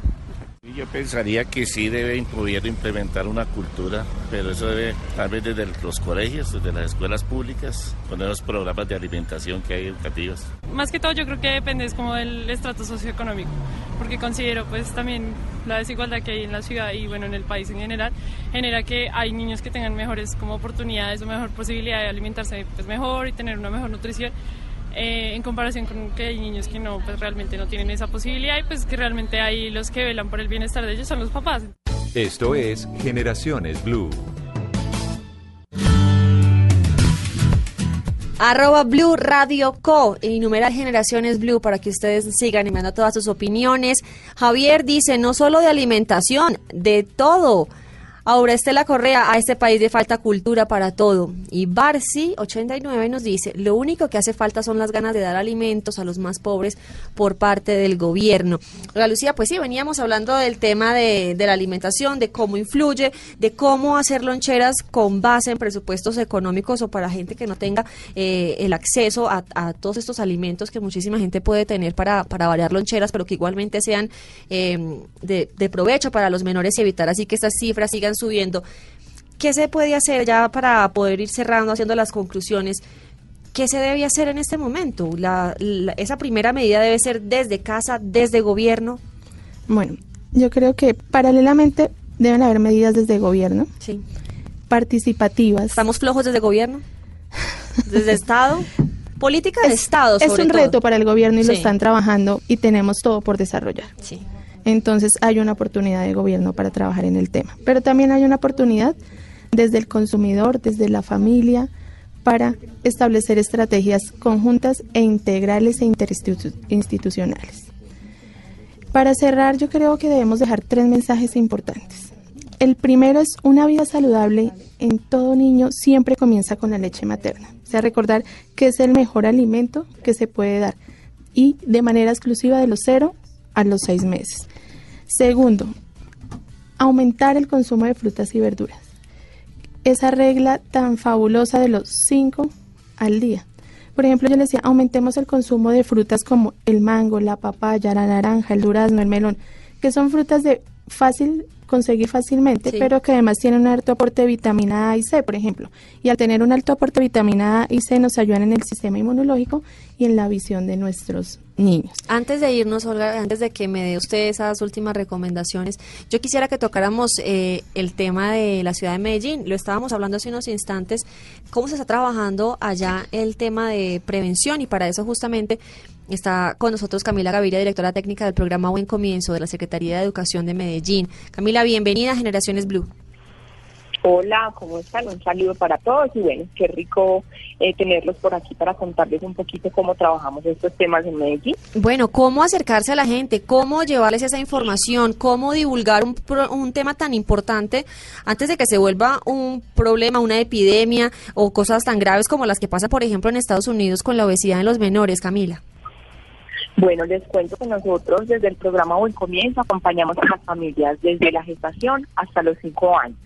[SPEAKER 12] Yo pensaría que sí debe poder implementar una cultura, pero eso debe tal vez desde los colegios, desde las escuelas públicas, poner los programas de alimentación que hay educativos.
[SPEAKER 13] Más que todo yo creo que depende es como del estrato socioeconómico, porque considero pues también la desigualdad que hay en la ciudad y bueno en el país en general genera que hay niños que tengan mejores como oportunidades o mejor posibilidad de alimentarse pues mejor y tener una mejor nutrición eh, en comparación con que hay niños que no, pues realmente no tienen esa posibilidad y pues que realmente hay los que velan por el bienestar de ellos son los papás.
[SPEAKER 3] Esto es Generaciones Blue.
[SPEAKER 1] Arroba Blue Radio Co. Y numeral Generaciones Blue para que ustedes sigan enviando todas sus opiniones. Javier dice, no solo de alimentación, de todo. Ahora Estela Correa, a este país le falta cultura para todo. Y Barcy89 nos dice, lo único que hace falta son las ganas de dar alimentos a los más pobres por parte del gobierno. La Lucía, pues sí, veníamos hablando del tema de, de, la alimentación, de cómo influye, de cómo hacer loncheras con base en presupuestos económicos o para gente que no tenga eh, el acceso a, a, todos estos alimentos que muchísima gente puede tener para, para variar loncheras, pero que igualmente sean eh, de, de provecho para los menores y evitar así que estas cifras sigan subiendo. ¿Qué se puede hacer ya para poder ir cerrando, haciendo las conclusiones? ¿Qué se debe hacer en este momento? La, la, ¿Esa primera medida debe ser desde casa, desde gobierno?
[SPEAKER 4] Bueno, yo creo que paralelamente deben haber medidas desde gobierno.
[SPEAKER 1] Sí.
[SPEAKER 4] Participativas.
[SPEAKER 1] ¿Estamos flojos desde gobierno? ¿Desde Estado? Política de
[SPEAKER 4] es,
[SPEAKER 1] Estado,
[SPEAKER 4] sobre Es un
[SPEAKER 1] todo.
[SPEAKER 4] reto para el gobierno y sí. lo están trabajando y tenemos todo por desarrollar.
[SPEAKER 1] Sí.
[SPEAKER 4] Entonces hay una oportunidad de gobierno para trabajar en el tema. Pero también hay una oportunidad desde el consumidor, desde la familia, para establecer estrategias conjuntas e integrales e interinstitucionales. Para cerrar, yo creo que debemos dejar tres mensajes importantes. El primero es una vida saludable en todo niño siempre comienza con la leche materna. O sea, recordar que es el mejor alimento que se puede dar y de manera exclusiva de los cero a los seis meses. Segundo, aumentar el consumo de frutas y verduras. Esa regla tan fabulosa de los cinco al día. Por ejemplo, yo les decía, aumentemos el consumo de frutas como el mango, la papaya, la naranja, el durazno, el melón, que son frutas de fácil conseguir fácilmente, sí. pero que además tienen un alto aporte de vitamina A y C, por ejemplo. Y al tener un alto aporte de vitamina A y C nos ayudan en el sistema inmunológico y en la visión de nuestros niños.
[SPEAKER 1] Antes de irnos, Olga, antes de que me dé usted esas últimas recomendaciones, yo quisiera que tocáramos eh, el tema de la ciudad de Medellín. Lo estábamos hablando hace unos instantes, cómo se está trabajando allá el tema de prevención y para eso justamente Está con nosotros Camila Gaviria, directora técnica del programa Buen Comienzo de la Secretaría de Educación de Medellín. Camila, bienvenida a Generaciones Blue.
[SPEAKER 14] Hola, ¿cómo están? Un saludo para todos y bueno, qué rico eh, tenerlos por aquí para contarles un poquito cómo trabajamos estos temas en Medellín.
[SPEAKER 1] Bueno, ¿cómo acercarse a la gente? ¿Cómo llevarles esa información? ¿Cómo divulgar un, un tema tan importante antes de que se vuelva un problema, una epidemia o cosas tan graves como las que pasa, por ejemplo, en Estados Unidos con la obesidad en los menores, Camila?
[SPEAKER 14] Bueno, les cuento que nosotros desde el programa Buen Comienzo acompañamos a las familias desde la gestación hasta los cinco años.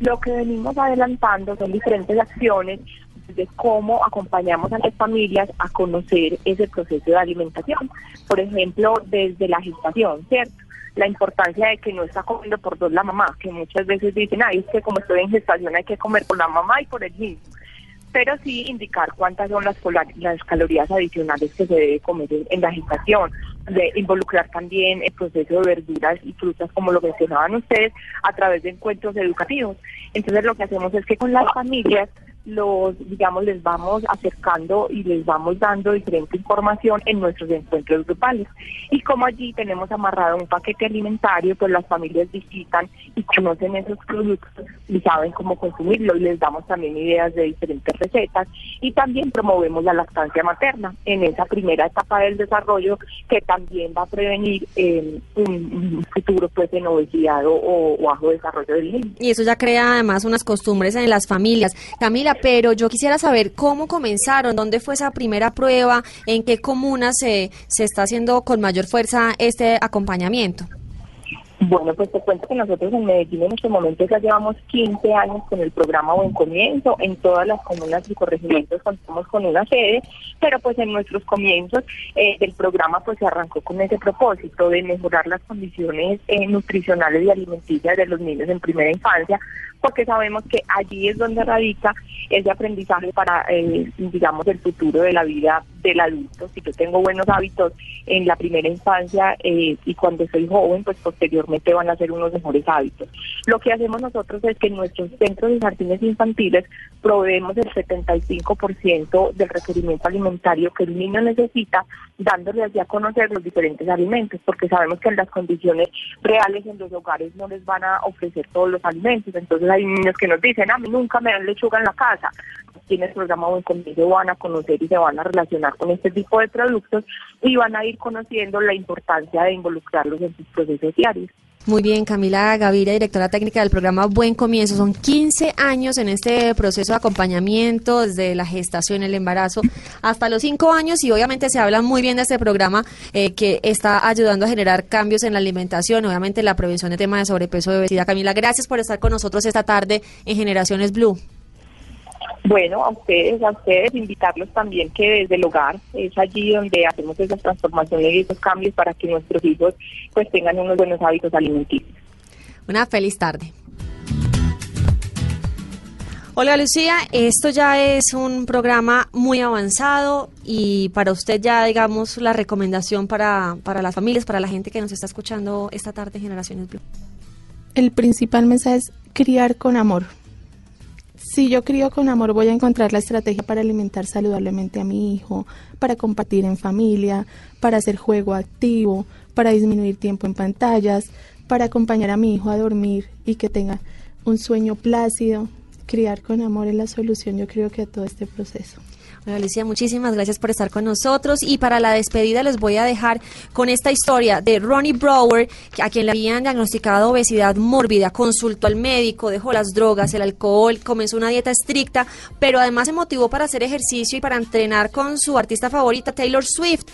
[SPEAKER 14] Lo que venimos adelantando son diferentes acciones de cómo acompañamos a las familias a conocer ese proceso de alimentación. Por ejemplo, desde la gestación, ¿cierto? La importancia de que no está comiendo por dos la mamá, que muchas veces dicen, ay, es que como estoy en gestación hay que comer por la mamá y por el niño pero sí indicar cuántas son las, las calorías adicionales que se debe comer en, la gestación, de involucrar también el proceso de verduras y frutas, como lo mencionaban ustedes, a través de encuentros educativos. Entonces lo que hacemos es que con las familias los, digamos, les vamos acercando y les vamos dando diferente información en nuestros encuentros grupales. Y como allí tenemos amarrado un paquete alimentario, pues las familias visitan y conocen esos productos y saben cómo consumirlo y les damos también ideas de diferentes recetas y también promovemos la lactancia materna en esa primera etapa del desarrollo que también va a prevenir eh, un, futuro pues en obesidad o, o bajo desarrollo del niño.
[SPEAKER 1] Y eso ya crea además unas costumbres en las familias. Camila, pero yo quisiera saber cómo comenzaron, dónde fue esa primera prueba, en qué comunas se, se está haciendo con mayor fuerza este acompañamiento.
[SPEAKER 14] Bueno, pues te cuento que nosotros en Medellín en este momento ya llevamos 15 años con el programa Buen Comienzo. En todas las comunas y corregimientos contamos con una sede, pero pues en nuestros comienzos eh, del programa pues se arrancó con ese propósito de mejorar las condiciones eh, nutricionales y alimenticias de los niños en primera infancia, porque sabemos que allí es donde radica ese aprendizaje para, eh, digamos, el futuro de la vida del adulto. Si yo tengo buenos hábitos en la primera infancia eh, y cuando soy joven, pues posteriormente van a ser unos mejores hábitos. Lo que hacemos nosotros es que en nuestros centros de jardines infantiles proveemos el 75% del requerimiento alimentario que el niño necesita, dándole así a conocer los diferentes alimentos, porque sabemos que en las condiciones reales en los hogares no les van a ofrecer todos los alimentos. Entonces hay niños que nos dicen, a mí nunca me dan lechuga en la casa. Aquí el programa Buen Comienzo van a conocer y se van a relacionar con este tipo de productos y van a ir conociendo la importancia de involucrarlos en sus procesos diarios.
[SPEAKER 1] Muy bien, Camila Gaviria, directora técnica del programa Buen Comienzo. Son 15 años en este proceso de acompañamiento, desde la gestación, el embarazo, hasta los 5 años y obviamente se habla muy bien de este programa eh, que está ayudando a generar cambios en la alimentación, obviamente la prevención de temas de sobrepeso y obesidad. Camila, gracias por estar con nosotros esta tarde en Generaciones Blue.
[SPEAKER 14] Bueno, a ustedes, a ustedes, invitarlos también que desde el hogar es allí donde hacemos esas transformaciones y esos cambios para que nuestros hijos pues tengan unos buenos hábitos alimenticios.
[SPEAKER 1] Una feliz tarde. Hola Lucía, esto ya es un programa muy avanzado y para usted ya digamos la recomendación para, para las familias, para la gente que nos está escuchando esta tarde en Generaciones Blue.
[SPEAKER 4] El principal mensaje es criar con amor si yo crío con amor, voy a encontrar la estrategia para alimentar saludablemente a mi hijo, para compartir en familia, para hacer juego activo, para disminuir tiempo en pantallas, para acompañar a mi hijo a dormir y que tenga un sueño plácido. Criar con amor es la solución, yo creo que a todo este proceso.
[SPEAKER 1] Bueno, Alicia, muchísimas gracias por estar con nosotros. Y para la despedida les voy a dejar con esta historia de Ronnie Brower, a quien le habían diagnosticado obesidad mórbida, consultó al médico, dejó las drogas, el alcohol, comenzó una dieta estricta, pero además se motivó para hacer ejercicio y para entrenar con su artista favorita, Taylor Swift.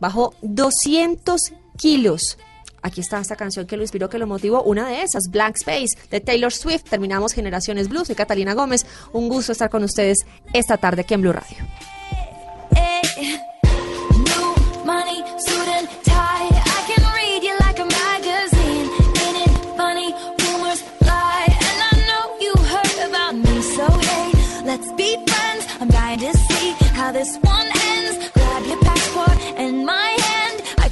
[SPEAKER 1] Bajó 200 kilos Aquí está esta canción que lo inspiró, que lo motivó. Una de esas, Blank Space, de Taylor Swift. Terminamos Generaciones Blues. Soy Catalina Gómez. Un gusto estar con ustedes esta tarde aquí en Blue Radio.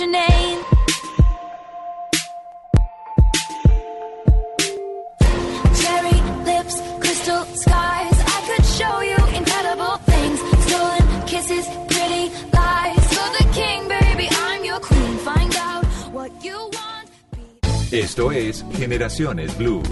[SPEAKER 1] your name. Cherry lips, crystal skies. I could show you incredible things. Stolen kisses, pretty lies. You're the king, baby. I'm your queen. Find out what you want.
[SPEAKER 3] Esto es Generaciones Blue.